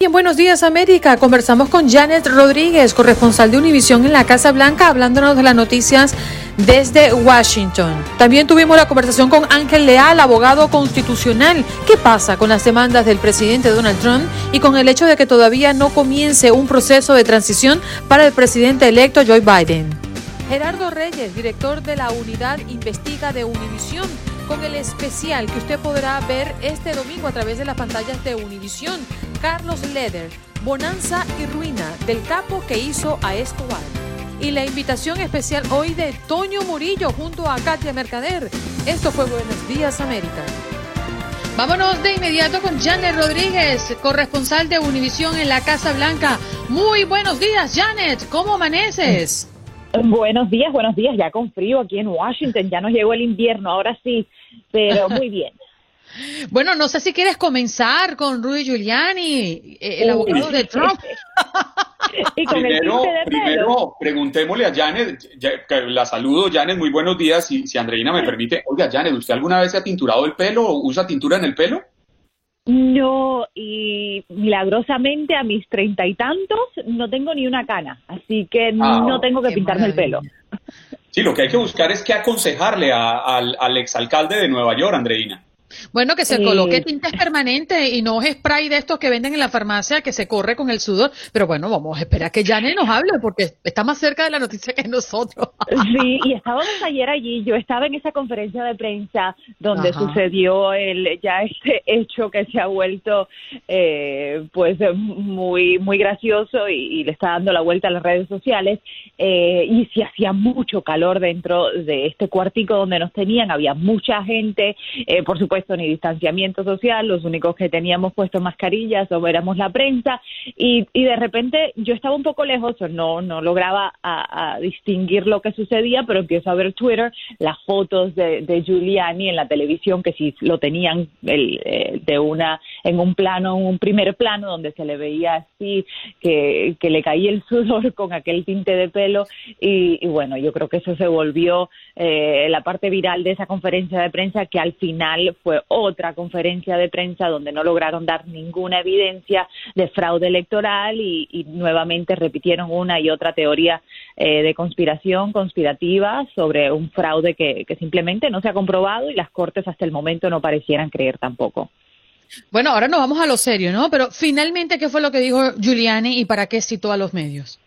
Bien, buenos días América. Conversamos con Janet Rodríguez, corresponsal de Univisión en la Casa Blanca, hablándonos de las noticias desde Washington. También tuvimos la conversación con Ángel Leal, abogado constitucional. ¿Qué pasa con las demandas del presidente Donald Trump y con el hecho de que todavía no comience un proceso de transición para el presidente electo Joe Biden? Gerardo Reyes, director de la Unidad Investiga de Univisión con el especial que usted podrá ver este domingo a través de las pantallas de Univisión. Carlos Leder, Bonanza y Ruina del capo que hizo a Escobar. Y la invitación especial hoy de Toño Murillo junto a Katia Mercader. Esto fue Buenos Días América. Vámonos de inmediato con Janet Rodríguez, corresponsal de Univisión en la Casa Blanca. Muy buenos días, Janet. ¿Cómo amaneces? Buenos días, buenos días. Ya con frío aquí en Washington, ya nos llegó el invierno, ahora sí, pero muy bien. Bueno, no sé si quieres comenzar con Rudy Giuliani, eh, el abogado de Trump. y con primero, el de primero, preguntémosle a Janet, ya- que la saludo, Janet, muy buenos días, si, si Andreina me permite. Oiga, Janet, ¿usted alguna vez se ha tinturado el pelo o usa tintura en el pelo? No, y milagrosamente a mis treinta y tantos no tengo ni una cana, así que Ah, no tengo que pintarme el pelo. Sí, lo que hay que buscar es qué aconsejarle a- al, al exalcalde de Nueva York, Andreina. Bueno, que se Eh, coloque tintes permanentes y no spray de estos que venden en la farmacia que se corre con el sudor. Pero bueno, vamos a esperar que Janet nos hable porque está más cerca de la noticia que nosotros. Sí, y estábamos ayer allí, yo estaba en esa conferencia de prensa donde Ajá. sucedió el ya este hecho que se ha vuelto eh, pues muy muy gracioso y, y le está dando la vuelta a las redes sociales eh, y si hacía mucho calor dentro de este cuartico donde nos tenían, había mucha gente, eh, por supuesto ni distanciamiento social, los únicos que teníamos puesto mascarillas o éramos la prensa. Y, y de repente yo estaba un poco lejos, no, no lograba a, distinguir lo que sucedía, pero empiezo a ver Twitter, las fotos de, de Giuliani en la televisión, que sí lo tenían el, eh, de una, en un plano, en un primer plano, donde se le veía así, que, que le caía el sudor con aquel tinte de pelo, y, y bueno, yo creo que eso se volvió eh, la parte viral de esa conferencia de prensa, que al final fue otra conferencia de prensa donde no lograron dar ninguna evidencia de fraude electoral y, y nuevamente repitieron una y otra teoría eh, de conspiración conspirativa sobre un fraude que, que simplemente no se ha comprobado y las cortes hasta el momento no parecieran creer tampoco. Bueno, ahora nos vamos a lo serio, ¿no? Pero finalmente, ¿qué fue lo que dijo Giuliani y para qué citó a los medios?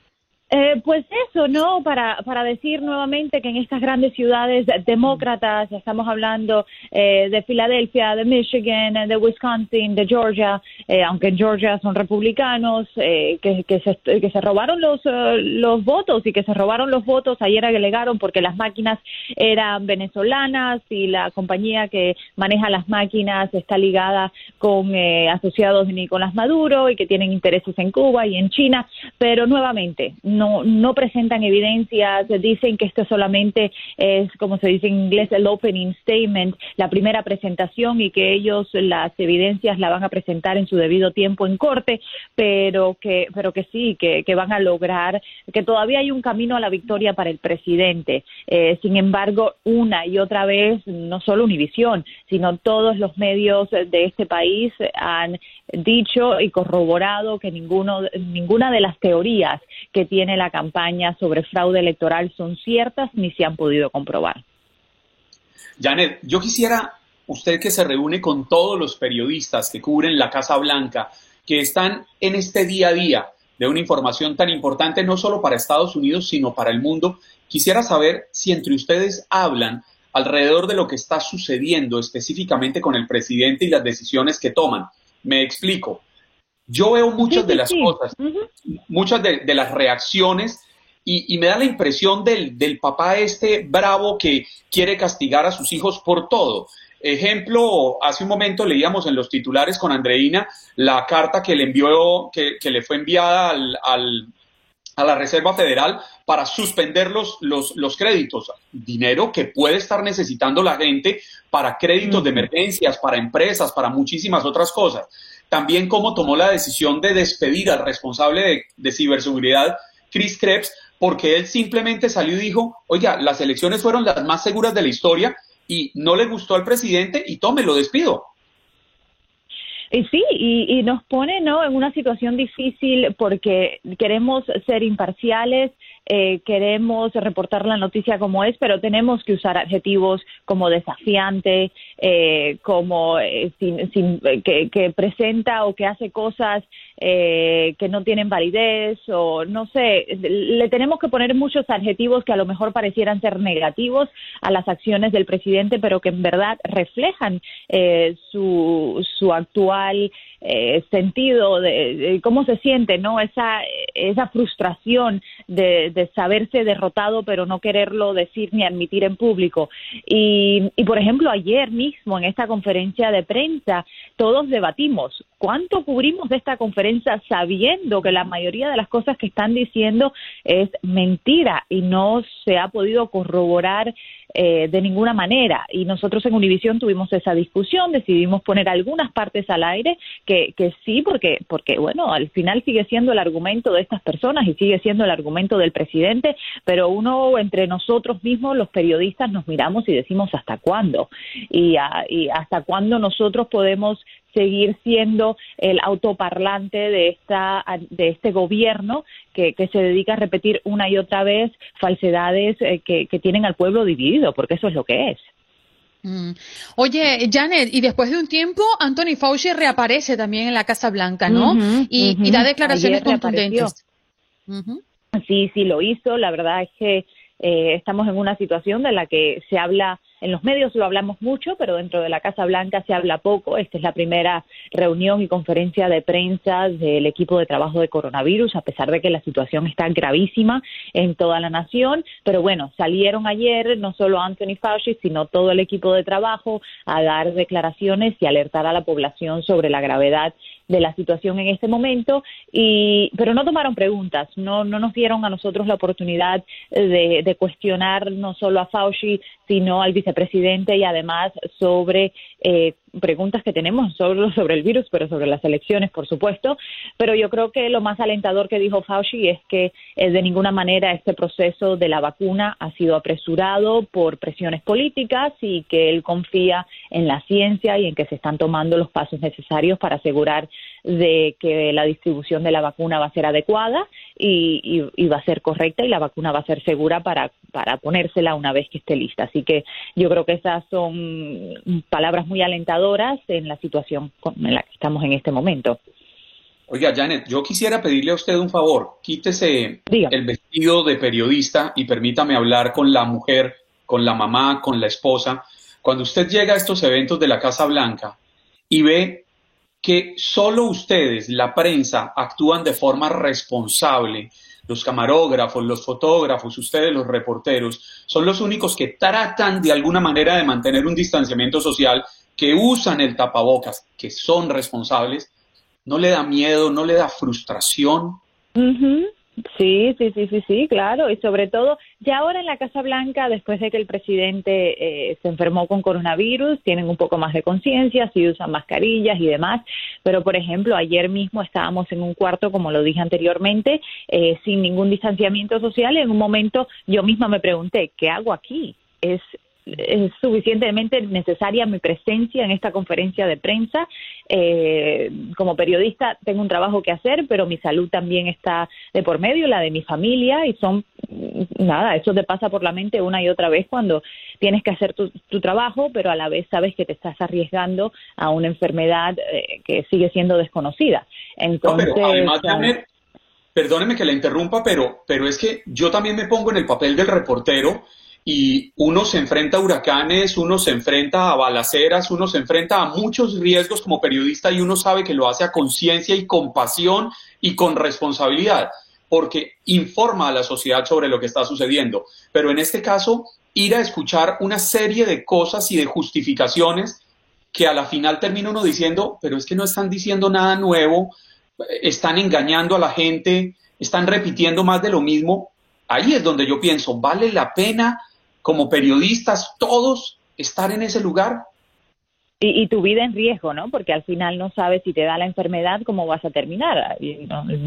Eh, pues eso, ¿no? Para, para decir nuevamente que en estas grandes ciudades demócratas, estamos hablando eh, de Filadelfia, de Michigan, de Wisconsin, de Georgia, eh, aunque en Georgia son republicanos, eh, que, que, se, que se robaron los, eh, los votos y que se robaron los votos, ayer alegaron porque las máquinas eran venezolanas y la compañía que maneja las máquinas está ligada con eh, asociados de Nicolás Maduro y que tienen intereses en Cuba y en China, pero nuevamente no, no presentan evidencias, dicen que esto solamente es, como se dice en inglés, el opening statement, la primera presentación y que ellos las evidencias la van a presentar en su debido tiempo en corte, pero que, pero que sí, que, van a lograr, que todavía hay un camino a la victoria para el presidente. Eh, sin embargo, una y otra vez, no solo Univisión, sino todos los medios de este país han dicho y corroborado que ninguno, ninguna de las teorías que tiene la campaña sobre fraude electoral son ciertas ni se han podido comprobar. Janet, yo quisiera, usted que se reúne con todos los periodistas que cubren la Casa Blanca, que están en este día a día de una información tan importante no solo para Estados Unidos, sino para el mundo, quisiera saber si entre ustedes hablan alrededor de lo que está sucediendo específicamente con el presidente y las decisiones que toman. Me explico. Yo veo muchas de las cosas, muchas de, las reacciones y, me da la impresión del, del papá este bravo que quiere castigar a sus hijos por todo. Ejemplo, hace un momento leíamos en los titulares con Andreina la carta que le envió, que, le fue enviada al, a la Reserva Federal para suspender los, los, créditos. Dinero que puede estar necesitando la gente para créditos de emergencias, para empresas, para muchísimas otras cosas. También cómo tomó la decisión de despedir al responsable de, de ciberseguridad, Chris Krebs, porque él simplemente salió y dijo, oiga, las elecciones fueron las más seguras de la historia y no le gustó al presidente y tome, lo despido. Y sí, y, nos pone ¿no? en una situación difícil porque queremos ser imparciales, eh, queremos reportar la noticia como es, pero tenemos que usar adjetivos como desafiante, eh, como eh, sin, que, que, presenta o que hace cosas que no tienen validez o no sé, le tenemos que poner muchos adjetivos que a lo mejor parecieran ser negativos a las acciones del presidente, pero que en verdad reflejan su, su actual eh, sentido de, cómo se siente, ¿no? Esa, esa frustración de, de, saberse derrotado pero no quererlo decir ni admitir en público. Y, y, por ejemplo, ayer mismo en esta conferencia de prensa todos debatimos cuánto cubrimos de esta conferencia sabiendo que la mayoría de las cosas que están diciendo es mentira y no se ha podido corroborar eh, de ninguna manera. Y nosotros en Univisión tuvimos esa discusión, decidimos poner algunas partes al aire que, que sí, porque, porque, bueno, al final sigue siendo el argumento de estas personas y sigue siendo el argumento del presidente, pero uno entre nosotros mismos, los periodistas, nos miramos y decimos hasta cuándo. Y, y hasta cuándo nosotros podemos seguir siendo el autoparlante de esta de este gobierno que, se dedica a repetir una y otra vez falsedades eh, que, tienen al pueblo dividido, porque eso es lo que es. Mm. Oye, Janet, y después de un tiempo, Anthony Fauci reaparece también en la Casa Blanca, ¿no? y, da declaraciones contundentes. Sí, sí, lo hizo. La verdad es que eh, estamos en una situación de la que se habla en los medios lo hablamos mucho, pero dentro de la Casa Blanca se habla poco. Esta es la primera reunión y conferencia de prensa del equipo de trabajo de coronavirus, a pesar de que la situación está gravísima en toda la nación. Pero bueno, salieron ayer no solo Anthony Fauci, sino todo el equipo de trabajo a dar declaraciones y alertar a la población sobre la gravedad de la situación en este momento, y, pero no tomaron preguntas, no, no nos dieron a nosotros la oportunidad de, de cuestionar no solo a Fauci, sino al vicepresidente y además sobre eh, preguntas que tenemos sobre, sobre el virus, pero sobre las elecciones, por supuesto. Pero yo creo que lo más alentador que dijo Fauci es que eh, de ninguna manera este proceso de la vacuna ha sido apresurado por presiones políticas y que él confía en la ciencia y en que se están tomando los pasos necesarios para asegurar de que la distribución de la vacuna va a ser adecuada y, va a ser correcta y la vacuna va a ser segura para, para ponérsela una vez que esté lista. Así que yo creo que esas son palabras muy alentadoras en la situación en la que estamos en este momento. Oiga, Janet, yo quisiera pedirle a usted un favor. Quítese el vestido de periodista y permítame hablar con la mujer, con la mamá, con la esposa. Cuando usted llega a estos eventos de la Casa Blanca y ve que solo ustedes, la prensa, actúan de forma responsable, los camarógrafos, los fotógrafos, ustedes los reporteros, son los únicos que tratan de alguna manera de mantener un distanciamiento social, que usan el tapabocas, que son responsables, ¿no le da miedo, no le da frustración? Sí, sí, sí, sí, sí, claro. Y sobre todo, ya ahora en la Casa Blanca, después de que el presidente eh, se enfermó con coronavirus, tienen un poco más de conciencia, sí usan mascarillas y demás. Pero, por ejemplo, ayer mismo estábamos en un cuarto, como lo dije anteriormente, eh, sin ningún distanciamiento social. Y en un momento yo misma me pregunté, ¿qué hago aquí? Es es suficientemente necesaria mi presencia en esta conferencia de prensa. Eh, como periodista tengo un trabajo que hacer, pero mi salud también está de por medio, la de mi familia, y son, nada, eso te pasa por la mente una y otra vez cuando tienes que hacer tu, trabajo, pero a la vez sabes que te estás arriesgando a una enfermedad eh, que sigue siendo desconocida. Entonces, además, perdóneme que la interrumpa, pero, pero es que yo también me pongo en el papel del reportero y uno se enfrenta a huracanes, uno se enfrenta a balaceras, uno se enfrenta a muchos riesgos como periodista y uno sabe que lo hace a conciencia y con pasión y con responsabilidad, porque informa a la sociedad sobre lo que está sucediendo. Pero en este caso, ir a escuchar una serie de cosas y de justificaciones que a la final termina uno diciendo, pero es que no están diciendo nada nuevo, están engañando a la gente, están repitiendo más de lo mismo. Ahí es donde yo pienso, ¿vale la pena como periodistas, todos estar en ese lugar. Y, tu vida en riesgo, ¿no? Porque al final no sabes si te da la enfermedad, cómo vas a terminar.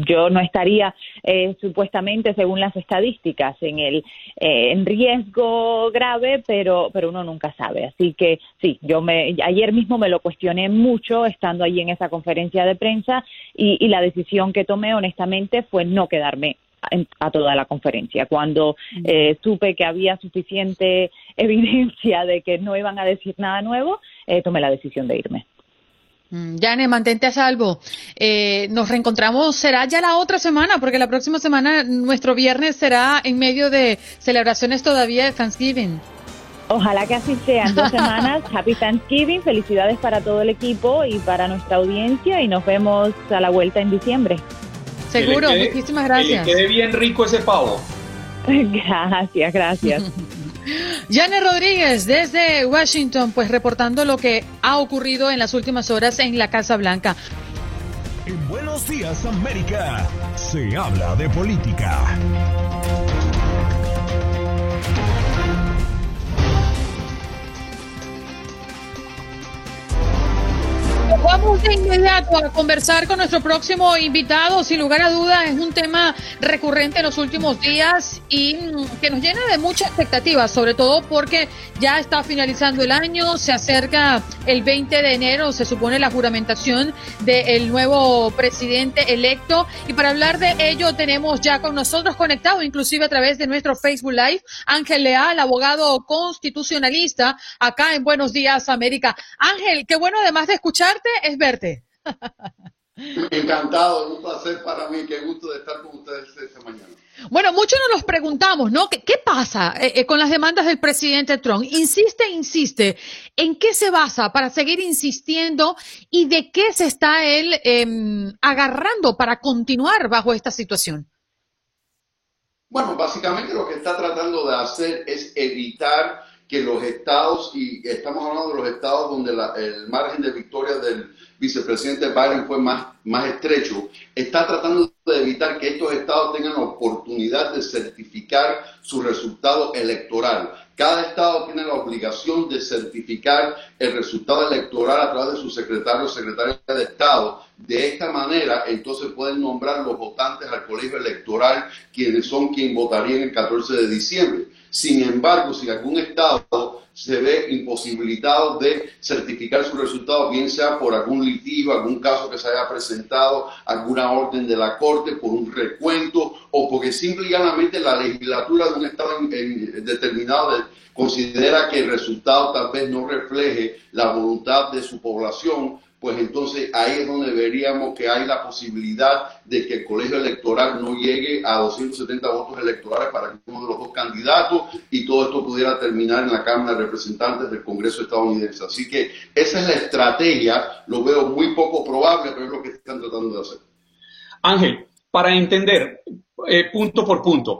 Yo no estaría eh, supuestamente, según las estadísticas, en el eh, en riesgo grave, pero pero uno nunca sabe. Así que sí, yo me ayer mismo me lo cuestioné mucho estando allí en esa conferencia de prensa y, y la decisión que tomé, honestamente, fue no quedarme a toda la conferencia. Cuando eh, supe que había suficiente evidencia de que no iban a decir nada nuevo, eh, tomé la decisión de irme. Yane, mm, mantente a salvo. Eh, nos reencontramos, será ya la otra semana, porque la próxima semana, nuestro viernes, será en medio de celebraciones todavía de Thanksgiving. Ojalá que así sean dos semanas. Happy Thanksgiving, felicidades para todo el equipo y para nuestra audiencia y nos vemos a la vuelta en diciembre. Seguro, muchísimas gracias. Que le quede bien rico ese pavo. Gracias, gracias. Yane Rodríguez desde Washington, pues reportando lo que ha ocurrido en las últimas horas en la Casa Blanca. En Buenos Días América se habla de política. Vamos de inmediato a conversar con nuestro próximo invitado. Sin lugar a dudas, es un tema recurrente en los últimos días y que nos llena de mucha expectativa, sobre todo porque ya está finalizando el año, se acerca el 20 de enero, se supone la juramentación del nuevo presidente electo. Y para hablar de ello, tenemos ya con nosotros conectado, inclusive a través de nuestro Facebook Live, Ángel Leal, abogado constitucionalista, acá en Buenos Días, América. Ángel, qué bueno además de escucharte es verte. Encantado, un placer para mí, qué gusto de estar con ustedes esta mañana. Bueno, muchos nos los preguntamos, ¿no? ¿Qué, pasa eh, eh, con las demandas del presidente Trump? Insiste, insiste. ¿En qué se basa para seguir insistiendo y de qué se está él em, agarrando para continuar bajo esta situación? Bueno, básicamente lo que está tratando de hacer es evitar que los estados, y estamos hablando de los estados donde el margen de victoria del vicepresidente Biden fue más, más estrecho, está tratando de evitar que estos estados tengan la oportunidad de certificar su resultado electoral. Cada estado tiene la obligación de certificar el resultado electoral a través de su secretario o secretaria de Estado. De esta manera, entonces pueden nombrar los votantes al colegio electoral, quienes son quien votarían el 14 de diciembre. Sin embargo, si algún Estado se ve imposibilitado de certificar su resultado, bien sea por algún litigio, algún caso que se haya presentado, alguna orden de la Corte, por un recuento o porque simple y llanamente la legislatura de un Estado determinado considera que el resultado tal vez no refleje la voluntad de su población, pues entonces ahí es donde veríamos que hay la posibilidad de que el colegio electoral no llegue a 270 votos electorales para uno de los dos candidatos y todo esto pudiera terminar en la Cámara de Representantes del Congreso estadounidense. Así que esa es la estrategia, lo veo muy poco probable, pero es lo que están tratando de hacer. Ángel, para entender eh, punto por punto,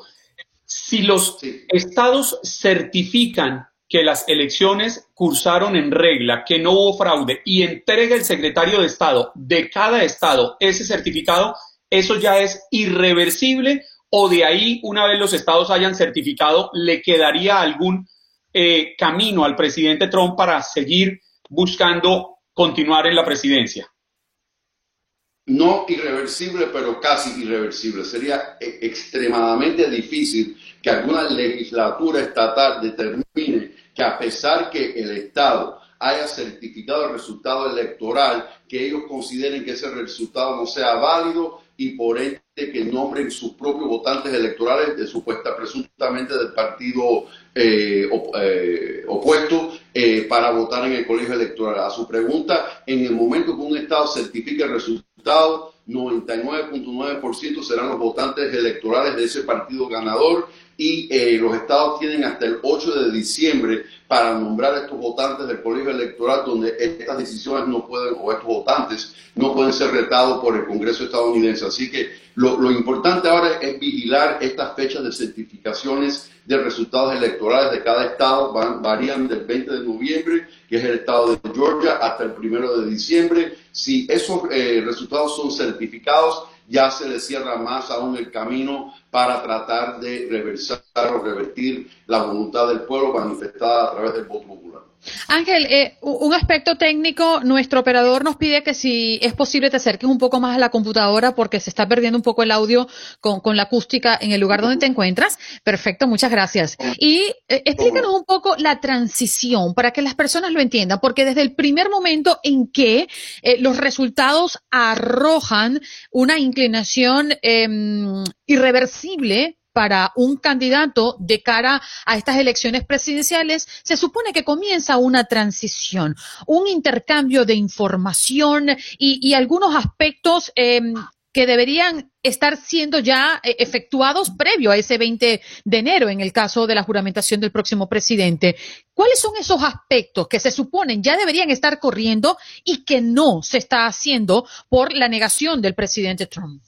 si los estados certifican que las elecciones cursaron en regla, que no hubo fraude y entrega el secretario de Estado de cada estado ese certificado, ¿eso ya es irreversible o de ahí, una vez los estados hayan certificado, le quedaría algún eh, camino al presidente Trump para seguir buscando continuar en la presidencia? No irreversible, pero casi irreversible. Sería e, extremadamente difícil que alguna legislatura estatal determine que a pesar que el Estado haya certificado el resultado electoral, que ellos consideren que ese resultado no sea válido y por ende que nombren sus propios votantes electorales de supuesta presuntamente del partido eh, eh, opuesto eh, para votar en el colegio electoral. A su pregunta, en el momento que un Estado certifique el resultado, 99.9% serán los votantes electorales de ese partido ganador y los estados tienen hasta el 8 de diciembre para nombrar a estos votantes del colegio electoral donde estas decisiones no pueden, o estos votantes no pueden ser retados por el Congreso estadounidense. Así que lo, importante ahora es vigilar estas fechas de certificaciones de resultados electorales de cada estado van, varían del 20 de noviembre, que es el estado de Georgia, hasta el primero de diciembre. Si esos eh, resultados son certificados, ya se le cierra más aún el camino para tratar de reversar o revertir la voluntad del pueblo manifestada a través del voto popular. Ángel, eh, un aspecto técnico, nuestro operador nos pide que si es posible te acerques un poco más a la computadora porque se está perdiendo un poco el audio con, la acústica en el lugar donde te encuentras. Perfecto, muchas gracias. Y eh, explícanos un poco la transición para que las personas lo entiendan, porque desde el primer momento en que eh, los resultados arrojan una inclinación em, irreversible para un candidato de cara a estas elecciones presidenciales, se supone que comienza una transición, un intercambio de información y, algunos aspectos em, que deberían estar siendo ya eh, efectuados previo a ese 20 de enero en el caso de la juramentación del próximo presidente. ¿Cuáles son esos aspectos que se suponen ya deberían estar corriendo y que no se está haciendo por la negación del presidente Trump?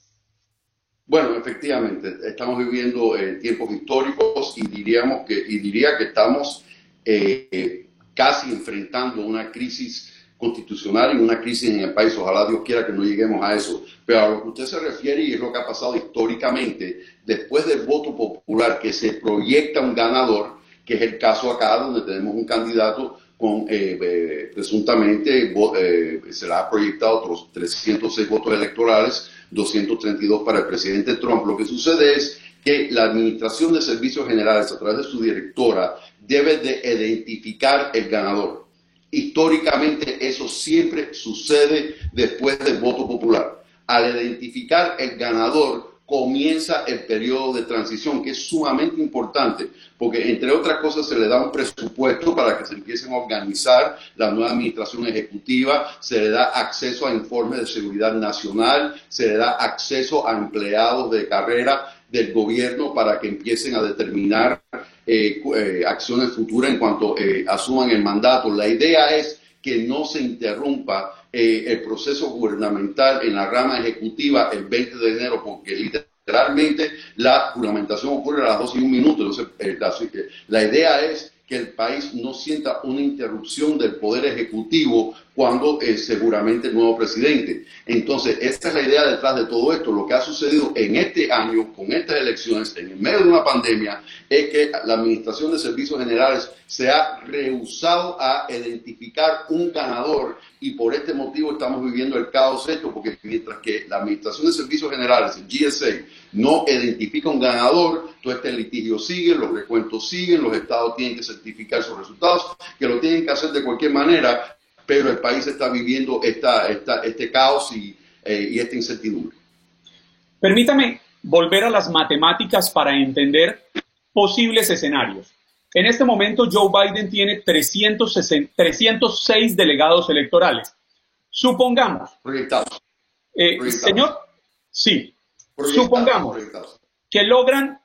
Bueno, efectivamente, estamos viviendo eh, tiempos históricos y diríamos que y diría que estamos eh, casi enfrentando una crisis constitucional y una crisis en el país. Ojalá Dios quiera que no lleguemos a eso. Pero a lo que usted se refiere y es lo que ha pasado históricamente, después del voto popular que se proyecta un ganador, que es el caso acá donde tenemos un candidato con eh, presuntamente se le ha proyectado otros 306 votos electorales 232 para el presidente Trump. Lo que sucede es que la Administración de Servicios Generales, a través de su directora, debe de identificar el ganador. Históricamente eso siempre sucede después del voto popular. Al identificar el ganador, comienza el periodo de transición, que es sumamente importante, porque entre otras cosas se le da un presupuesto para que se empiecen a organizar la nueva administración ejecutiva, se le da acceso a informes de seguridad nacional, se le da acceso a empleados de carrera del gobierno para que empiecen a determinar eh, eh, acciones futuras en cuanto eh, asuman el mandato. La idea es que no se interrumpa eh, el proceso gubernamental en la rama ejecutiva el 20 de enero, porque literalmente la juramentación ocurre a las 12 y un minuto. Entonces, eh, la idea es que el país no sienta una interrupción del poder ejecutivo cuando eh, seguramente el nuevo presidente. Entonces, esta es la idea detrás de todo esto. Lo que ha sucedido en este año, con estas elecciones, en el medio de una pandemia, es que la Administración de Servicios Generales se ha rehusado a identificar un ganador y por este motivo estamos viviendo el caos esto, porque mientras que la Administración de Servicios Generales, el GSA, no identifica un ganador, todo este litigio sigue, los recuentos siguen, los estados tienen que certificar sus resultados, que lo tienen que hacer de cualquier manera, pero el país está viviendo esta, este caos y, eh, y esta incertidumbre. Permítame volver a las matemáticas para entender posibles escenarios. En este momento Joe Biden tiene 306 delegados electorales. Supongamos. Eh, señor, sí. Supongamos que logran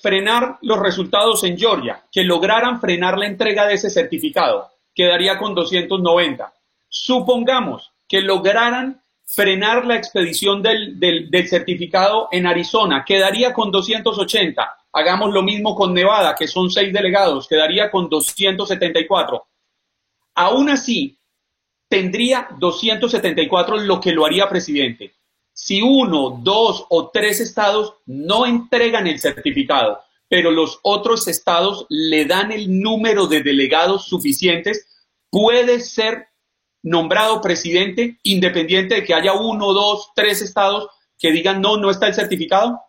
frenar los resultados en Georgia, que lograran frenar la entrega de ese certificado, quedaría con 290. Supongamos que lograran frenar la expedición del, certificado en Arizona, quedaría con 280 Hagamos lo mismo con Nevada, que son seis delegados, quedaría con 274. Aún así, tendría 274 lo que lo haría presidente. si uno, dos o tres estados no entregan el certificado, pero los otros estados le dan el número de delegados suficientes, puede ser nombrado presidente independiente de que haya uno, dos, tres estados que digan no, no está el certificado?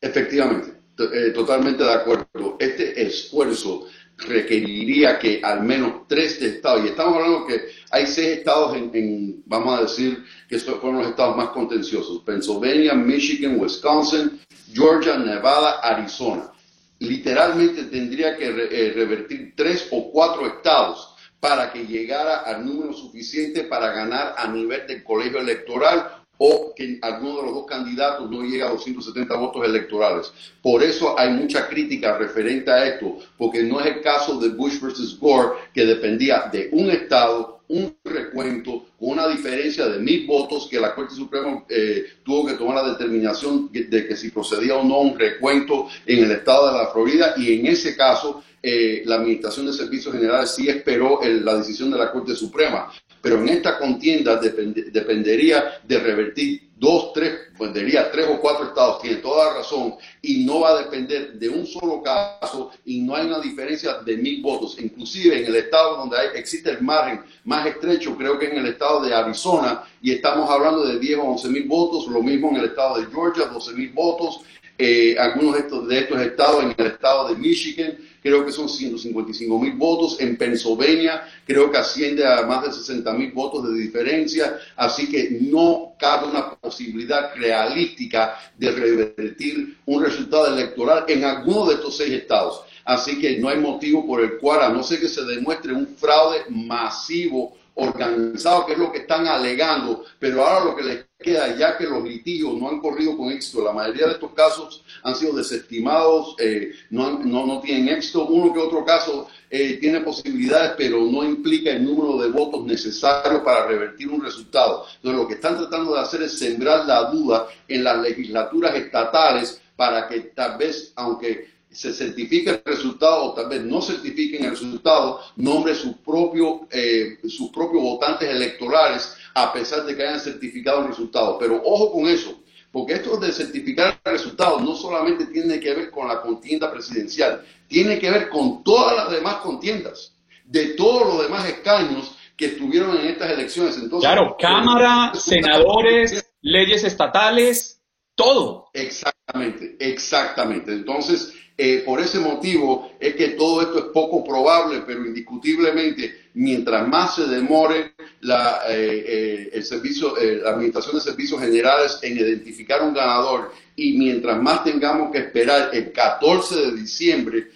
Efectivamente, eh, totalmente de acuerdo. Este esfuerzo requeriría que al menos tres estados, y estamos hablando que hay seis estados en, vamos a decir, que fueron los estados más contenciosos, Pennsylvania, Michigan, Wisconsin, Georgia, Nevada, Arizona. Literalmente tendría que eh, revertir tres o cuatro estados para que llegara al número suficiente para ganar a nivel del colegio electoral o que alguno de los dos candidatos no llegue a 270 votos electorales. Por eso hay mucha crítica referente a esto, porque no es el caso de Bush versus Gore, que dependía de un Estado, un recuento, con una diferencia de mil votos, que la Corte Suprema eh, tuvo que tomar la determinación de que si procedía o no un recuento en el Estado de la Florida, y en ese caso eh, la Administración de Servicios Generales sí esperó la decisión de la Corte Suprema. Pero en esta contienda dependería de revertir dos, tres, dependería tres o cuatro estados, tiene toda la razón, y no va a depender de un solo caso y no hay una diferencia de mil votos. Inclusive en el estado donde hay, existe el margen más estrecho, creo que en el estado de Arizona, y estamos hablando de 10 o 11 mil votos, lo mismo en el estado de Georgia, 12 mil votos, eh, algunos de estos, de estos estados en el estado de Michigan, creo que son 155 mil votos. En Pennsylvania creo que asciende a más de 60 mil votos de diferencia. Así que no cabe una posibilidad realística de revertir un resultado electoral en alguno de estos seis estados. Así que no hay motivo por el cual, a no ser que se demuestre un fraude masivo organizado, que es lo que están alegando, pero ahora lo que les queda, ya que los litigios no han corrido con éxito, la mayoría de estos casos han sido desestimados, eh, no, no, no, tienen éxito, uno que otro caso eh, tiene posibilidades, pero no implica el número de votos necesarios para revertir un resultado. Entonces lo que están tratando de hacer es sembrar la duda en las legislaturas estatales para que tal vez, aunque se certifique el resultado o tal vez no certifiquen el resultado, nombre sus propios, eh, sus propios votantes electorales a pesar de que hayan certificado el resultado. Pero ojo con eso, porque esto de certificar el resultado no solamente tiene que ver con la contienda presidencial, tiene que ver con todas las demás contiendas, de todos los demás escaños que estuvieron en estas elecciones. Entonces, claro, Cámara, senadores, leyes estatales, todo. Exactamente, exactamente. Entonces, eh, por ese motivo es que todo esto es poco probable, pero indiscutiblemente, mientras más se demore la, eh, eh, el servicio, la Administración de Servicios Generales en identificar un ganador y mientras más tengamos que esperar el 14 de diciembre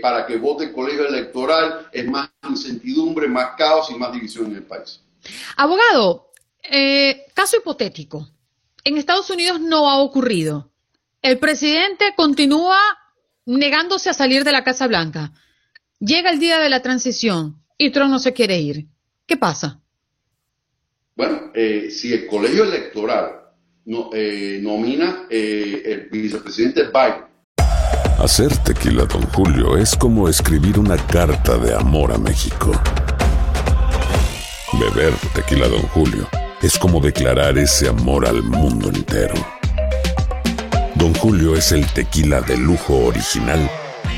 para que vote el colegio electoral, es más incertidumbre, más caos y más división en el país. Abogado, caso hipotético. En Estados Unidos no ha ocurrido. El presidente continúa negándose a salir de la Casa Blanca. Llega el día de la transición y Trump no se quiere ir. ¿Qué pasa? Bueno, eh, si el colegio electoral no, eh, nomina eh, el vicepresidente Biden. Hacer tequila, don Julio, es como escribir una carta de amor a México. Beber tequila, don Julio, es como declarar ese amor al mundo entero. Don Julio es el tequila de lujo original,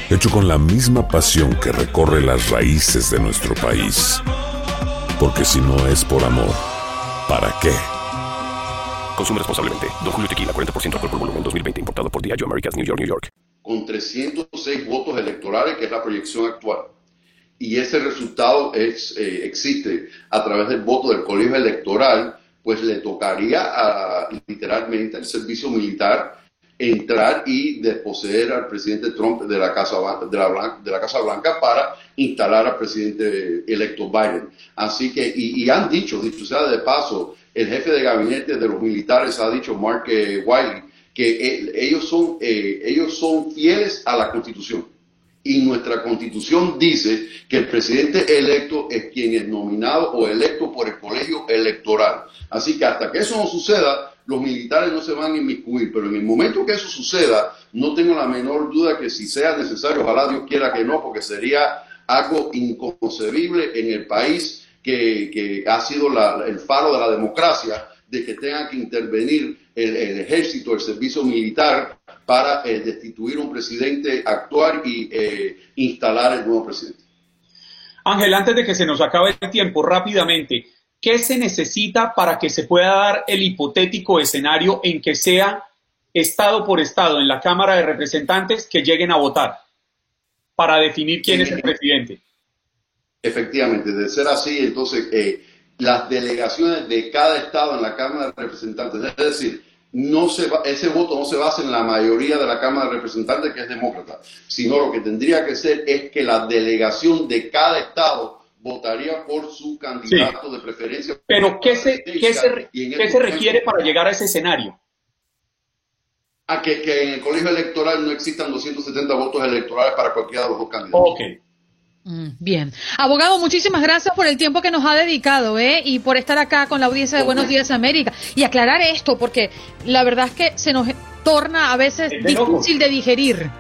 hecho con la misma pasión que recorre las raíces de nuestro país. Porque si no es por amor, ¿para qué? Consume responsablemente. Don Julio Tequila, 40% alcohol por volumen, 2020. Importado por Diageo Americas, New York, New York. Con 306 votos electorales, que es la proyección actual. Y ese resultado es, eh, existe a través del voto del colegio electoral, pues le tocaría a, literalmente al servicio militar entrar y desposeer al presidente Trump de la Casa, de la, de la Casa Blanca para instalar al presidente electo Biden. Así que, y, han dicho, dicho sea de paso, el jefe de gabinete de los militares ha dicho, Mark eh, Wiley, que ellos, son, eh, ellos son fieles a la Constitución. Y nuestra Constitución dice que el presidente electo es quien es nominado o electo por el colegio electoral. Así que hasta que eso no suceda, los militares no se van a inmiscuir, pero en el momento que eso suceda, no tengo la menor duda que si sea necesario, ojalá Dios quiera que no, porque sería algo inconcebible en el país que, ha sido el faro de la democracia, de que tenga que intervenir el, ejército, el servicio militar para eh, destituir un presidente, actuar y eh, instalar el nuevo presidente. Ángel, antes de que se nos acabe el tiempo, rápidamente, ¿qué se necesita para que se pueda dar el hipotético escenario en que sea estado por estado en la Cámara de Representantes que lleguen a votar para definir quién es el presidente? Efectivamente, de ser así, entonces eh, las delegaciones de cada estado en la Cámara de Representantes, es decir, no se ese voto no se basa en la mayoría de la Cámara de Representantes que es demócrata, sino lo que tendría que ser es que la delegación de cada estado votaría por su candidato de preferencia. Pero ¿qué se, ¿qué se, ¿qué se requiere para llegar a ese escenario? A que, que, en el colegio electoral no existan 270 votos electorales para cualquiera de los dos candidatos. Mm, bien. Abogado, muchísimas gracias por el tiempo que nos ha dedicado ¿eh? y por estar acá con la audiencia de Buenos Días América y aclarar esto, porque la verdad es que se nos torna a veces difícil de digerir.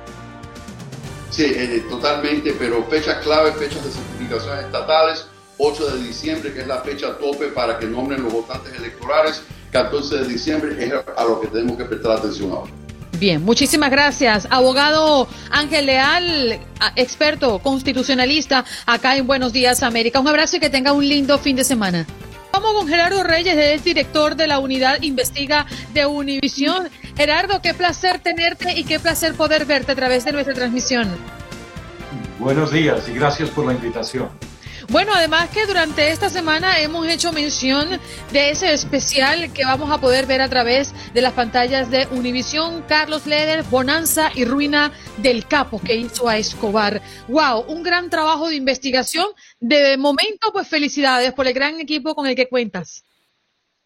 Sí, eh, totalmente, pero fechas clave, fechas de certificaciones estatales, 8 de diciembre, que es la fecha tope para que nombren los votantes electorales, 14 de diciembre es a lo que tenemos que prestar atención ahora. Bien, muchísimas gracias. Abogado Ángel Leal, experto constitucionalista, acá en Buenos Días América. Un abrazo y que tenga un lindo fin de semana. Vamos con Gerardo Reyes, es director de la unidad Investiga de Univisión. Gerardo, qué placer tenerte y qué placer poder verte a través de nuestra transmisión. Buenos días y gracias por la invitación. Bueno, además que durante esta semana hemos hecho mención de ese especial que vamos a poder ver a través de las pantallas de Univisión, Carlos Leder, Bonanza y Ruina del Capo que hizo a Escobar. ¡Wow! Un gran trabajo de investigación. De momento, pues felicidades por el gran equipo con el que cuentas.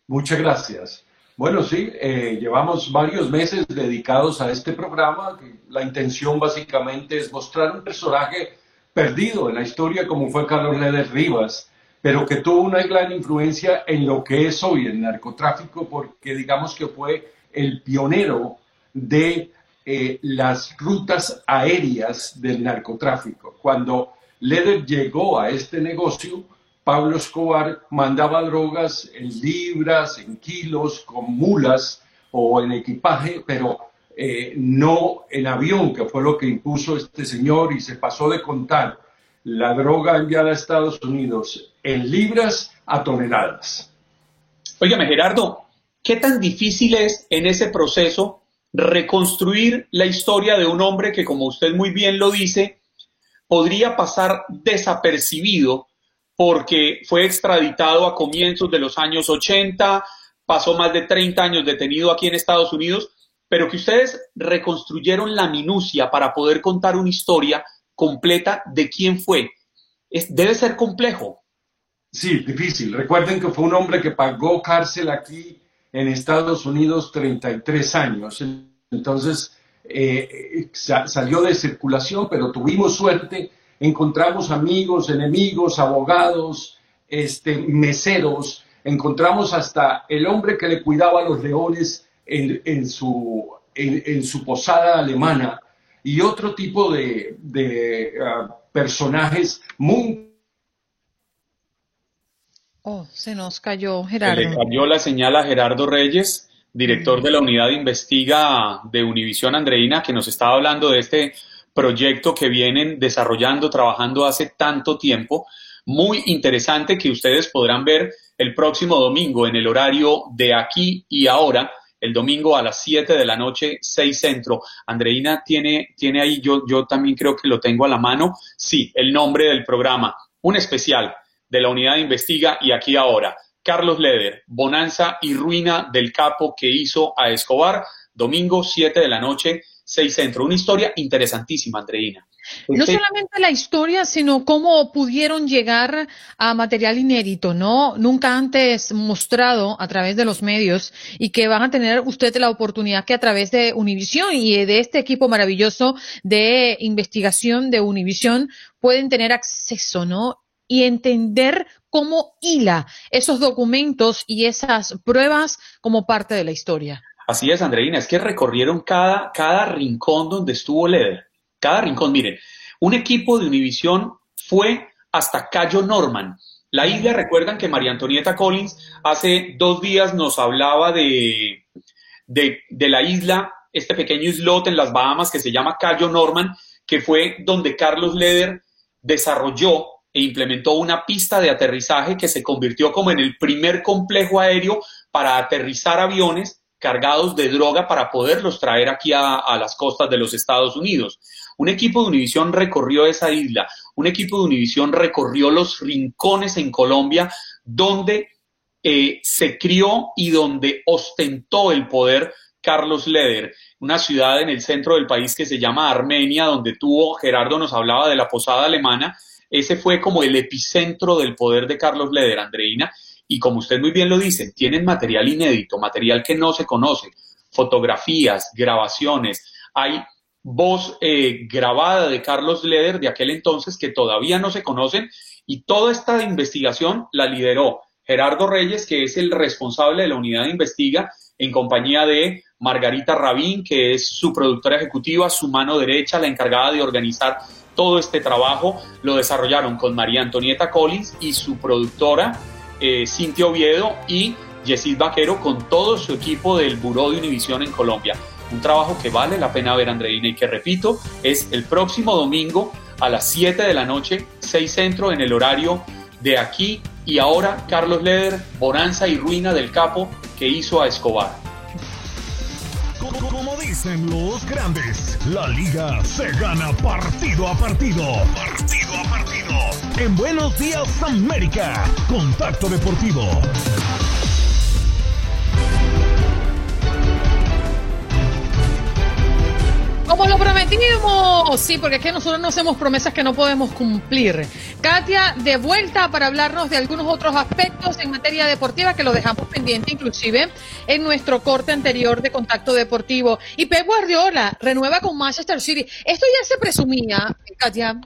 Muchas gracias. Bueno, sí, eh, llevamos varios meses dedicados a este programa. La intención básicamente es mostrar un personaje perdido en la historia como fue Carlos Leder Rivas, pero que tuvo una gran influencia en lo que es hoy el narcotráfico, porque digamos que fue el pionero de eh, las rutas aéreas del narcotráfico. Cuando Leder llegó a este negocio, Pablo Escobar mandaba drogas en libras, en kilos, con mulas o en equipaje, pero eh, no en avión, que fue lo que impuso este señor y se pasó de contar la droga enviada a Estados Unidos en libras a toneladas. Óigame, Gerardo, ¿qué tan difícil es en ese proceso reconstruir la historia de un hombre que, como usted muy bien lo dice, podría pasar desapercibido porque fue extraditado a comienzos de los años 80, pasó más de 30 años detenido aquí en Estados Unidos pero que ustedes reconstruyeron la minucia para poder contar una historia completa de quién fue. Es, debe ser complejo. Sí, difícil. Recuerden que fue un hombre que pagó cárcel aquí en Estados Unidos 33 años. Entonces, eh, salió de circulación, pero tuvimos suerte. Encontramos amigos, enemigos, abogados, este, meseros. Encontramos hasta el hombre que le cuidaba a los leones en, su, en, su posada alemana y otro tipo de, de ah, personajes muy... Oh, se nos cayó Gerardo. le cayó la señal a Gerardo Reyes, director de la unidad de investiga de Univisión Andreina, que nos estaba hablando de este proyecto que vienen desarrollando, trabajando hace tanto tiempo. Muy interesante que ustedes podrán ver el próximo domingo en el horario de aquí y ahora el domingo a las 7 de la noche, 6 centro. Andreina tiene, tiene ahí, yo, yo también creo que lo tengo a la mano, sí, el nombre del programa, un especial de la unidad de investiga y aquí ahora. Carlos Leder, Bonanza y Ruina del Capo que hizo a Escobar, domingo 7 de la noche, 6 centro. Una historia interesantísima, Andreina. No solamente la historia, sino cómo pudieron llegar a material inédito, ¿no? Nunca antes mostrado a través de los medios y que van a tener usted la oportunidad que a través de Univisión y de este equipo maravilloso de investigación de Univisión pueden tener acceso, ¿no? Y entender cómo hila esos documentos y esas pruebas como parte de la historia. Así es, Andreina, es que recorrieron cada, cada rincón donde estuvo Leder cada rincón. Miren, un equipo de Univisión fue hasta Cayo Norman La isla, recuerdan que María Antonieta Collins hace dos días nos hablaba de, de, de la isla, este pequeño islote en las Bahamas que se llama Cayo Norman, que fue donde Carlos Leder desarrolló e implementó una pista de aterrizaje que se convirtió como en el primer complejo aéreo para aterrizar aviones cargados de droga para poderlos traer aquí a, las costas de los Estados Unidos. Un equipo de Univisión recorrió esa isla, un equipo de Univisión recorrió los rincones en Colombia donde eh, se crió y donde ostentó el poder Carlos Leder, una ciudad en el centro del país que se llama Armenia, donde tuvo, Gerardo nos hablaba de la posada alemana, ese fue como el epicentro del poder de Carlos Leder, Andreina, y como usted muy bien lo dice, tienen material inédito, material que no se conoce, fotografías, grabaciones, hay voz eh, grabada de Carlos Leder de aquel entonces que todavía no se conocen y toda esta investigación la lideró Gerardo Reyes, que es el responsable de la unidad de investiga en compañía de Margarita Rabín, que es su productora ejecutiva, su mano derecha, la encargada de organizar todo este trabajo. Lo desarrollaron con María Antonieta Collins y su productora eh, Cintia Oviedo y Yesid Vaquero con todo su equipo del Buró de Univisión en Colombia. Un trabajo que vale la pena ver, Andreina, y que repito, es el próximo domingo a las 7 de la noche, 6 centro en el horario de aquí y ahora Carlos Leder, Bonanza y Ruina del Capo que hizo a Escobar. Como dicen los grandes, la liga se gana partido a partido. Partido a partido. En Buenos Días América, Contacto Deportivo. Como lo prometimos, sí, porque es que nosotros no hacemos promesas que no podemos cumplir. Katia, de vuelta para hablarnos de algunos otros aspectos en materia deportiva que lo dejamos pendiente inclusive en nuestro corte anterior de Contacto Deportivo. Y Pep Guardiola renueva con Manchester City. Esto ya se presumía, Katia.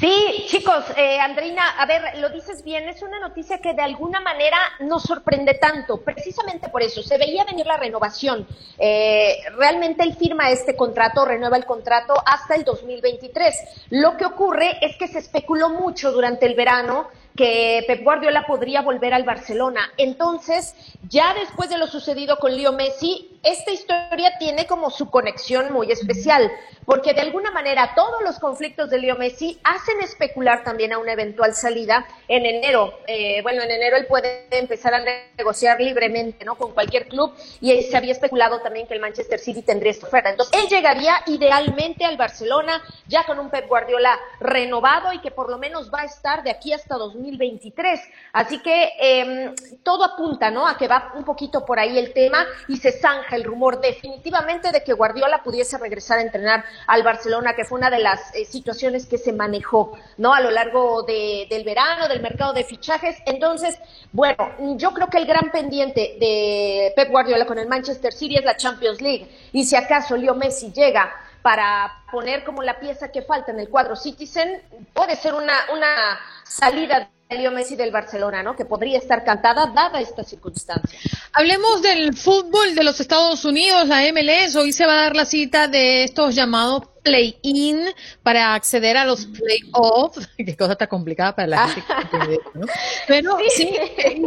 Sí, chicos, eh, Andreina, a ver, lo dices bien, es una noticia que de alguna manera nos sorprende tanto, precisamente por eso, se veía venir la renovación. Eh, realmente él firma este contrato, renueva el contrato hasta el 2023. Lo que ocurre es que se especuló mucho durante el verano que Pep Guardiola podría volver al Barcelona. Entonces, ya después de lo sucedido con Leo Messi, esta historia tiene como su conexión muy especial, porque de alguna manera todos los conflictos de Leo Messi hacen especular también a una eventual salida en enero. Eh, bueno, en enero él puede empezar a negociar libremente, ¿no? Con cualquier club y se había especulado también que el Manchester City tendría esta oferta. Entonces, él llegaría idealmente al Barcelona ya con un Pep Guardiola renovado y que por lo menos va a estar de aquí hasta 2023. Así que eh, todo apunta, ¿no? A que va un poquito por ahí el tema y se zanja el rumor definitivamente de que Guardiola pudiese regresar a entrenar al Barcelona, que fue una de las eh, situaciones que se manejó, ¿no? A lo largo del verano, del mercado de fichajes. Entonces, bueno, yo creo que el gran pendiente de Pep Guardiola con el Manchester City es la Champions League. Y si acaso Leo Messi llega para poner como la pieza que falta en el cuadro Citizen, puede ser una, una salida Leo Messi del Barcelona, ¿no? Que podría estar cantada dada esta circunstancia. Hablemos del fútbol de los Estados Unidos, la MLS. Hoy se va a dar la cita de estos llamados play-in para acceder a los play-offs. Qué cosa tan complicada para la gente. ¿no? Pero sí,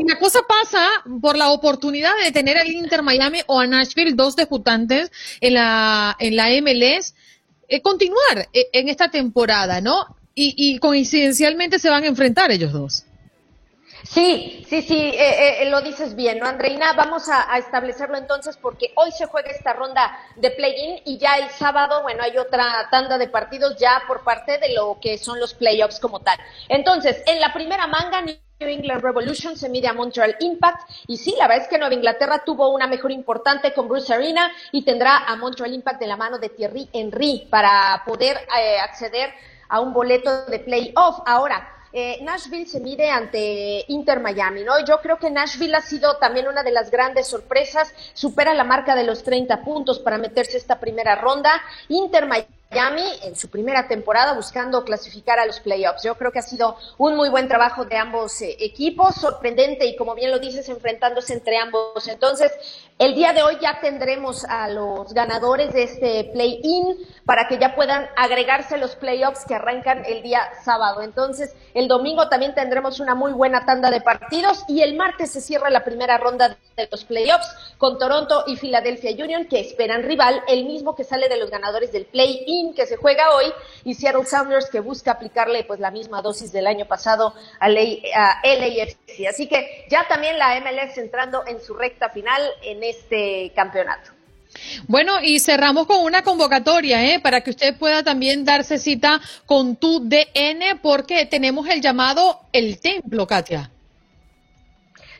la cosa pasa por la oportunidad de tener al Inter Miami o a Nashville, dos debutantes en la, en la MLS, eh, continuar eh, en esta temporada, ¿no? Y, coincidencialmente se van a enfrentar ellos dos. Sí, sí, sí, eh, eh, lo dices bien, ¿no, Andreina? Vamos a, establecerlo entonces porque hoy se juega esta ronda de play-in y ya el sábado, bueno, hay otra tanda de partidos ya por parte de lo que son los playoffs como tal. Entonces, en la primera manga, New England Revolution se mide a Montreal Impact y sí, la verdad es que Nueva Inglaterra tuvo una mejor importante con Bruce Arena y tendrá a Montreal Impact de la mano de Thierry Henry para poder eh, acceder a un boleto de playoff. Ahora, eh, Nashville se mide ante Inter Miami, ¿no? Yo creo que Nashville ha sido también una de las grandes sorpresas, supera la marca de los 30 puntos para meterse esta primera ronda. Inter Miami en su primera temporada buscando clasificar a los playoffs. Yo creo que ha sido un muy buen trabajo de ambos eh, equipos, sorprendente y como bien lo dices, enfrentándose entre ambos. Entonces, El día de hoy ya tendremos a los ganadores de este play-in para que ya puedan agregarse los playoffs que arrancan el día sábado. Entonces, el domingo también tendremos una muy buena tanda de partidos y el martes se cierra la primera ronda de los playoffs con Toronto y Philadelphia Union que esperan rival, el mismo que sale de los ganadores del play-in que se juega hoy y Seattle Sounders que busca aplicarle pues la misma dosis del año pasado a, LAFC. Así que ya también la MLS entrando en su recta final en este campeonato. Bueno, y cerramos con una convocatoria, ¿eh? Para que usted pueda también darse cita con tu DN, porque tenemos el llamado El Templo, Katia.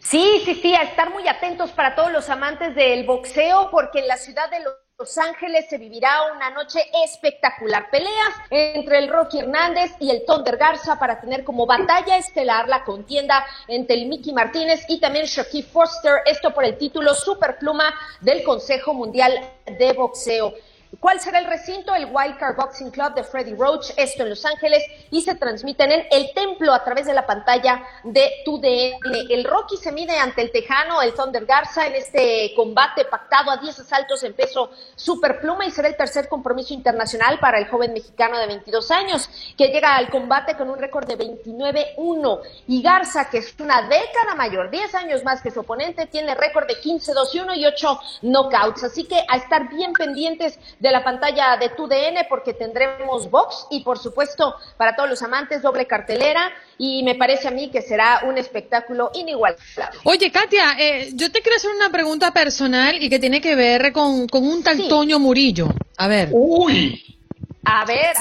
Sí, sí, sí, a estar muy atentos para todos los amantes del boxeo, porque en la ciudad de Los Ángeles se vivirá una noche espectacular. Peleas entre el Rocky Hernández y el Thunder Garza para tener como batalla estelar la contienda entre el Mickey Martínez y también Shaquille Foster, esto por el título Superpluma del Consejo Mundial de Boxeo. ¿Cuál será el recinto? El Wildcard Boxing Club de Freddie Roach, esto en Los Ángeles, y se transmiten en El Templo a través de la pantalla de TUDN. El Rocky se mide ante el Tejano, el Thunder Garza, en este combate pactado a 10 asaltos en peso superpluma y será el tercer compromiso internacional para el joven mexicano de 22 años, que llega al combate con un récord de 29-1. Y Garza, que es una década mayor, 10 años más que su oponente, tiene récord de 15-2-1 y 8 knockouts. Así que a estar bien pendientes de la pantalla de tu DN porque tendremos box y por supuesto para todos los amantes doble cartelera y me parece a mí que será un espectáculo inigualable. Oye, Katia, eh, yo te quiero hacer una pregunta personal y que tiene que ver con, un tal Toño Murillo. A ver. Uy. A ver,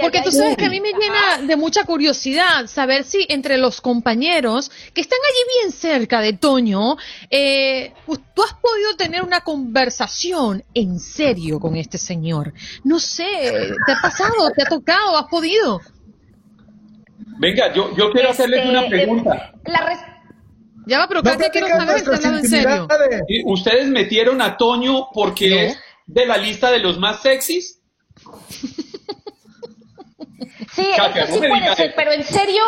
porque tú sabes que a mí me llena de mucha curiosidad saber si entre los compañeros que están allí bien cerca de Toño, eh, tú has podido tener una conversación en serio con este señor. No sé, ¿te ha pasado? ¿Te ha tocado? ¿Has podido? Venga, yo, yo quiero hacerles una este, pregunta. Ya va, pero Katia, quiero saber si hablando en serio. ¿Ustedes metieron a Toño porque es de la lista de los más sexys? Sí, eso sí puede ser, pero en serio,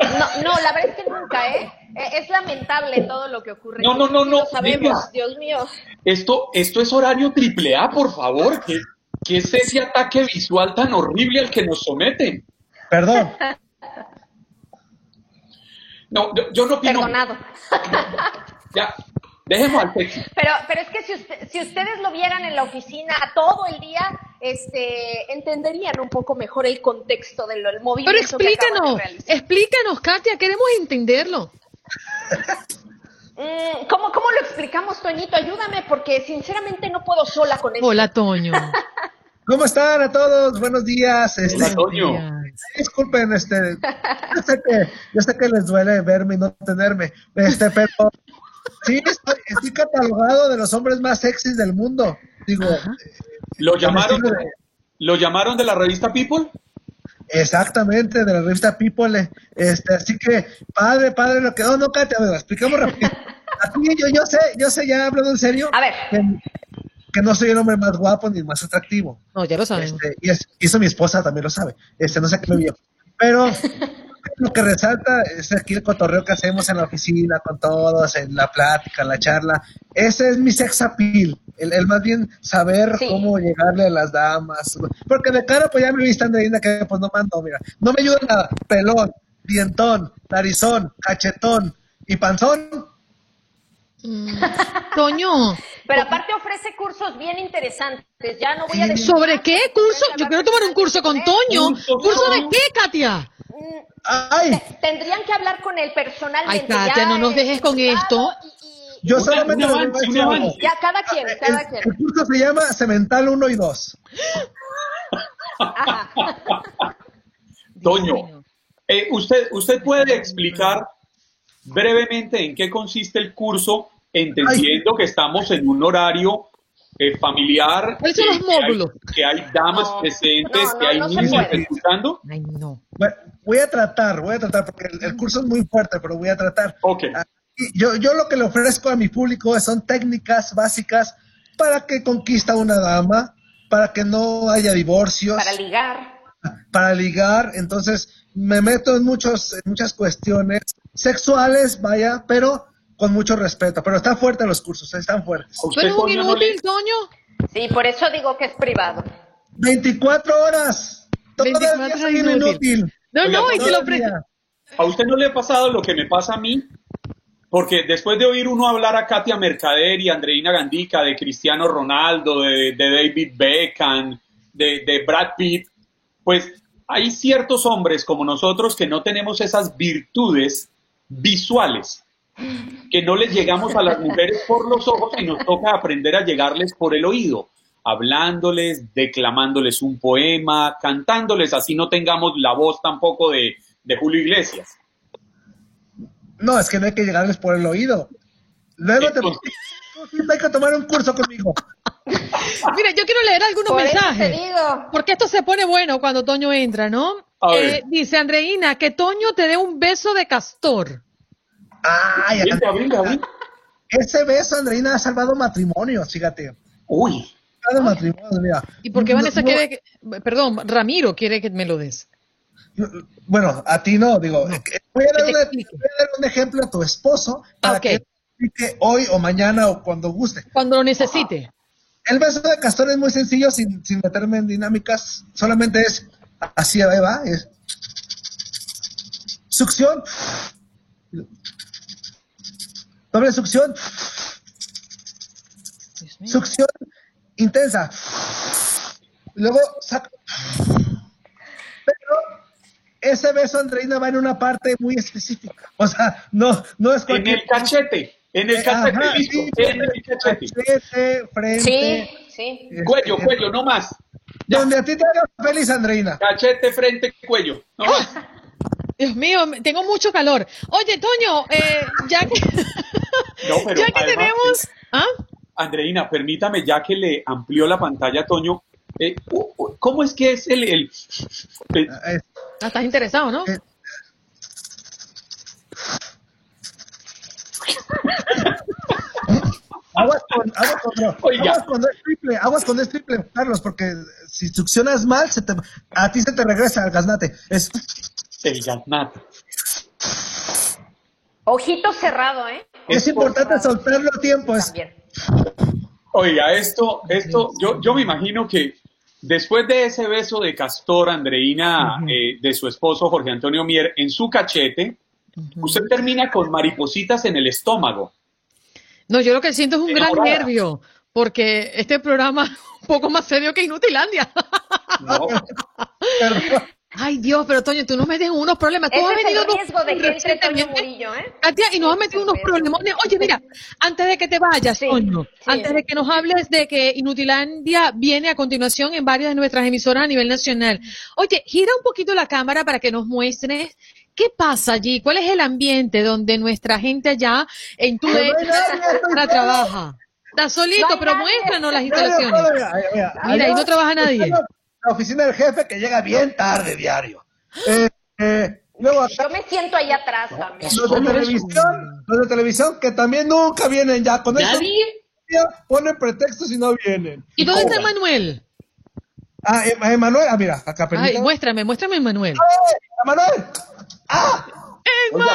no, no, la verdad es que nunca, ¿eh? E, es lamentable todo lo que ocurre. No, no, no, no. sabemos, Dios mío. Esto, esto es horario triple A, por favor. ¿Qué, ¿Qué es ese ataque visual tan horrible al que nos someten? Perdón. No, yo, no opino. Perdonado. Ya, Dejemos al Pero, pero es que si, si, ustedes lo vieran en la oficina todo el día, este, entenderían un poco mejor el contexto del movimiento. Pero explícanos, explícanos, Katia, queremos entenderlo. Mm, ¿cómo, ¿Cómo lo explicamos, Toñito? Ayúdame, porque sinceramente no puedo sola con eso. Hola, Toño. ¿Cómo están a todos? Buenos días. Este, Hola, Toño. Disculpen, este, yo sé que, yo sé que les duele verme y no tenerme, este, pero Sí, estoy, catalogado de los hombres más sexys del mundo. Digo, ¿Lo llamaron, ¿Lo llamaron de la revista People? Exactamente, de la revista People. Este, así que, padre, padre, lo que. No, no, Katia, a explicamos rápido. yo, yo sé, yo sé, ya hablando en serio. A ver. Que, no soy el hombre más guapo ni más atractivo. No, ya lo saben. Este, y, eso mi esposa también lo sabe. Este, no sé qué me vio. Pero lo que resalta es aquí el cotorreo que hacemos en la oficina con todos, en la plática, en la charla. Ese es mi sex appeal, el, más bien saber cómo llegarle a las damas. Porque de cara, pues ya me viste Andreina que pues no mando, mira, no me ayuda nada. Pelón, dientón, narizón, cachetón y panzón. Mm. Toño. Pero aparte ofrece cursos bien interesantes. Ya no voy a decir ¿Sobre qué curso? Yo quiero tomar un curso con Toño. ¿Curso de qué, Katia? Ay. Tendrían que hablar con él personalmente. Ay, Katia, no nos dejes con esto. Yo solamente lo Ya, cada quien, cada quien. El curso se llama Cemental 1 y 2. Toño, eh, usted, ¿usted puede explicar brevemente en qué consiste el curso, entendiendo que estamos en un horario eh, familiar. ¿Cuáles son los módulos? Que hay, damas presentes, que hay niños escuchando. Ay, no. Voy a tratar, voy a tratar, porque el, curso es muy fuerte, pero voy a tratar. Ok. Ah, yo, yo lo que le ofrezco a mi público son técnicas básicas para que conquista una dama, para que no haya divorcios. Para ligar. Para ligar, entonces me meto en, muchos, en muchas cuestiones sexuales, vaya, pero con mucho respeto, pero están fuertes los cursos, están fuertes. ¿Tú eres un inútil, Toño? Sí, por eso digo que es privado. 24 horas. Todavía 24 soy un inútil. No, Oiga, no, y te lo. ¿A usted no le ha pasado lo que me pasa a mí? Porque después de oír uno hablar a Katia Mercader y Andreina Gandica de Cristiano Ronaldo, de, de David Beckham, de, de Brad Pitt, pues hay ciertos hombres como nosotros que no tenemos esas virtudes visuales, que no les llegamos a las mujeres por los ojos y nos toca aprender a llegarles por el oído, hablándoles, declamándoles un poema, cantándoles, así no tengamos la voz tampoco de, de Julio Iglesias. No, es que no hay que llegarles por el oído. Luego te hay que tomar un curso conmigo. Mira, yo quiero leer algunos Por mensajes. Porque esto se pone bueno cuando Toño entra, ¿no? Eh, dice Andreina, que Toño te dé un beso de castor. Ay, Andreina. Ese beso, Andreina, ha salvado matrimonios, fíjate. Uy. Matrimonios, mira. ¿Y por qué Vanessa no, quiere que... Perdón, Ramiro quiere que me lo des. Bueno, a ti no, digo. eh, Voy a, dar una- voy a dar un ejemplo a tu esposo para que explique hoy o mañana o cuando guste. Cuando lo necesite. El beso de castor es muy sencillo, sin, sin meterme en dinámicas. Solamente es así, ahí va. Es succión. Doble succión. Succión intensa. Luego saco. Pero ese beso, Andreina, va en una parte muy específica. O sea, no, no es En cualquier- el cachete, en el cachete, ajá, sí, en el cachete. Cachete, frente. Sí, sí. Cuello, cuello, no más. Donde a ti te haga feliz, Andreina. Cachete, frente, cuello. No más. Dios mío, me- tengo mucho calor. Oye, Toño, eh, ya que, No, pero ya que además, tenemos... ¿Ah? Andreina, permítame, ya que le amplió la pantalla a Toño, eh, uh, uh, ¿cómo es que es el... el- el- Ah, estás interesado, ¿no? Aguas con, aguas con, no, aguas cuando es triple, aguas cuando es triple, Carlos, porque si succionas mal, se te, a ti se te regresa el gaznate. Es, el gaznate. Ojito cerrado, ¿eh? es importante soltarlo a tiempo. Es, Oiga, esto, esto, yo, yo me imagino que después de ese beso de Castor, Andreina, eh, de su esposo Jorge Antonio Mier, en su cachete, usted termina con maripositas en el estómago. No, yo lo que siento es un gran Enamorada. nervio, porque este programa es un poco más serio que Inutilandia. Ay, Dios, pero Toño, tú nos metes unos problemas. Tú Ese has es venido el riesgo de que entre Toño Murillo, ¿eh? Katia, y nos has metido unos problemones. Oye, mira, antes de que te vayas, Toño, antes de que nos hables de que Inutilandia viene a continuación en varias de nuestras emisoras a nivel nacional. Oye, gira un poquito la cámara para que nos muestres qué pasa allí, cuál es el ambiente donde nuestra gente allá en tu estoy trabaja. Está solito, pero nadie. muéstranos las instalaciones. mira, ahí no trabaja nadie. La, oficina del jefe que llega bien tarde diario. Eh, eh, luego acá, Yo me siento ahí atrás también. los de televisión, los de televisión que también nunca vienen ya. Con eso ponen pretextos y no vienen. ¿Y dónde está Manuel? Ah, eh, Emanuel, ah, mira, acá Ay, muéstrame, muéstrame a Manuel. Emanuel, Oiga,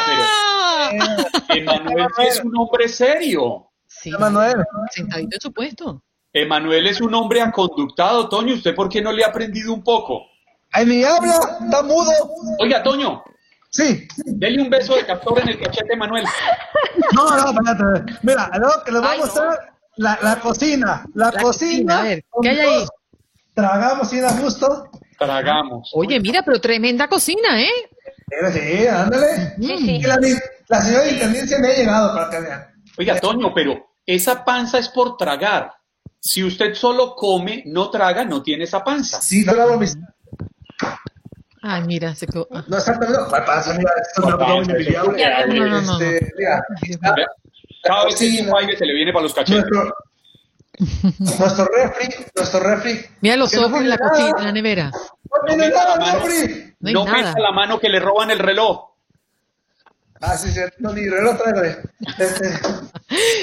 pero Emanuel sí es un hombre serio. Sí, Emanuel. Sentadito en su puesto. Emanuel es un hombre aconductado, Toño. ¿Usted por qué no le ha aprendido un poco? Ay, ni habla, está mudo. Oiga, Toño. Sí. Dele un beso de castor en el cachete, Emanuel. No, no, espérate. Mira, luego que les voy a mostrar la, la cocina. La, La cocina. cocina, a ver, ¿qué hay ahí? Tragamos y da gusto. Tragamos. Oye, mira, pero tremenda cocina, ¿eh? Sí, ándale. Sí, sí. Y la, la señora de intendencia me ha llegado para que vean. Oiga, Toño, pero esa panza es por tragar. Si usted solo come, no traga, no tiene esa panza. Sí, no la hago mis. Ay, mira, se quedó. ah. No. No, ¿cuál pasa? Mira, esto es ¿Cuál lo pasa? inevitable. No, no, no, no. Este, mira, Cada vez que tiene un aire se le viene para los cachetes. nuestro, nuestro refri, nuestro refri. Mira los que no ojos en la tiene cocina, nada. en la nevera. No tiene la nada, mano. refri. No No nada. meta la mano que le roban el reloj. Ah, sí, sí. No, ni reloj traigo. Este,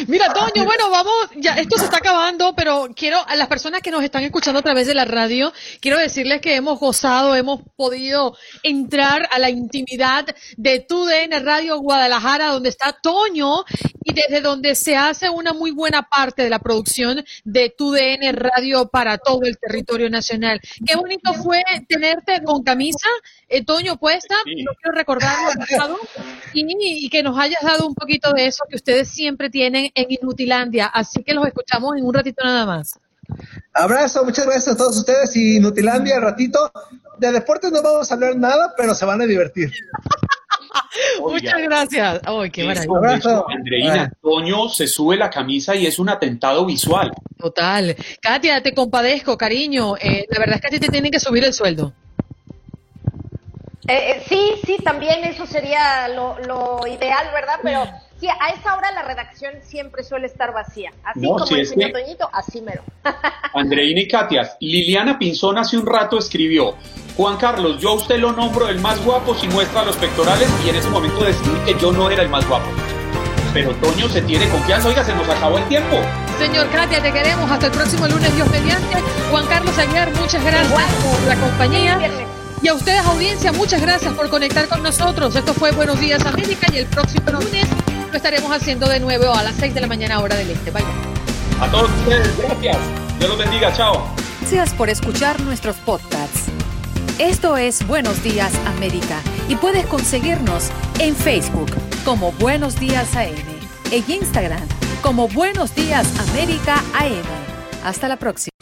Mira, Toño, bueno, vamos, ya esto se está acabando, pero quiero a las personas que nos están escuchando a través de la radio, quiero decirles que hemos gozado, hemos podido entrar a la intimidad de TUDN Radio Guadalajara, donde está Toño y desde donde se hace una muy buena parte de la producción de TUDN Radio para todo el territorio nacional. Qué bonito fue tenerte con camisa, eh, Toño puesta, no quiero recordarlo y, y que nos hayas dado un poquito de eso que ustedes siempre tienen en Inutilandia. Así que los escuchamos en un ratito nada más. Abrazo, muchas gracias a todos ustedes y Inutilandia, ratito. De deportes no vamos a hablar nada, pero se van a divertir. Muchas gracias. Ay, qué maravilla. Andreina, Toño se sube la camisa y es un atentado visual. Total. Katia, te compadezco, cariño. Eh, la verdad es que a ti te tienen que subir el sueldo. Eh, eh, sí, sí, también eso sería lo, lo ideal, ¿verdad? Pero Sí, a esa hora la redacción siempre suele estar vacía. Así como el señor Toñito, así mero. Andreina y Katia, Liliana Pinzón hace un rato escribió, Juan Carlos, yo a usted lo nombro el más guapo si muestra los pectorales y en ese momento decidí que yo no era el más guapo. Pero Toño se tiene confianza, oiga, se nos acabó el tiempo. Señor Katia, te queremos hasta el próximo lunes, Dios mediante. Juan Carlos Aguiar, muchas gracias por la compañía. Y a ustedes, audiencia, muchas gracias por conectar con nosotros. Esto fue Buenos Días América y el próximo lunes lo estaremos haciendo de nuevo a las 6 de la mañana hora del este. Bye. A todos ustedes, gracias. Dios los bendiga. Chao. Gracias por escuchar nuestros podcasts. Esto es Buenos Días América y puedes conseguirnos en Facebook como Buenos Días AM, en Instagram como Buenos Días América AM. Hasta la próxima.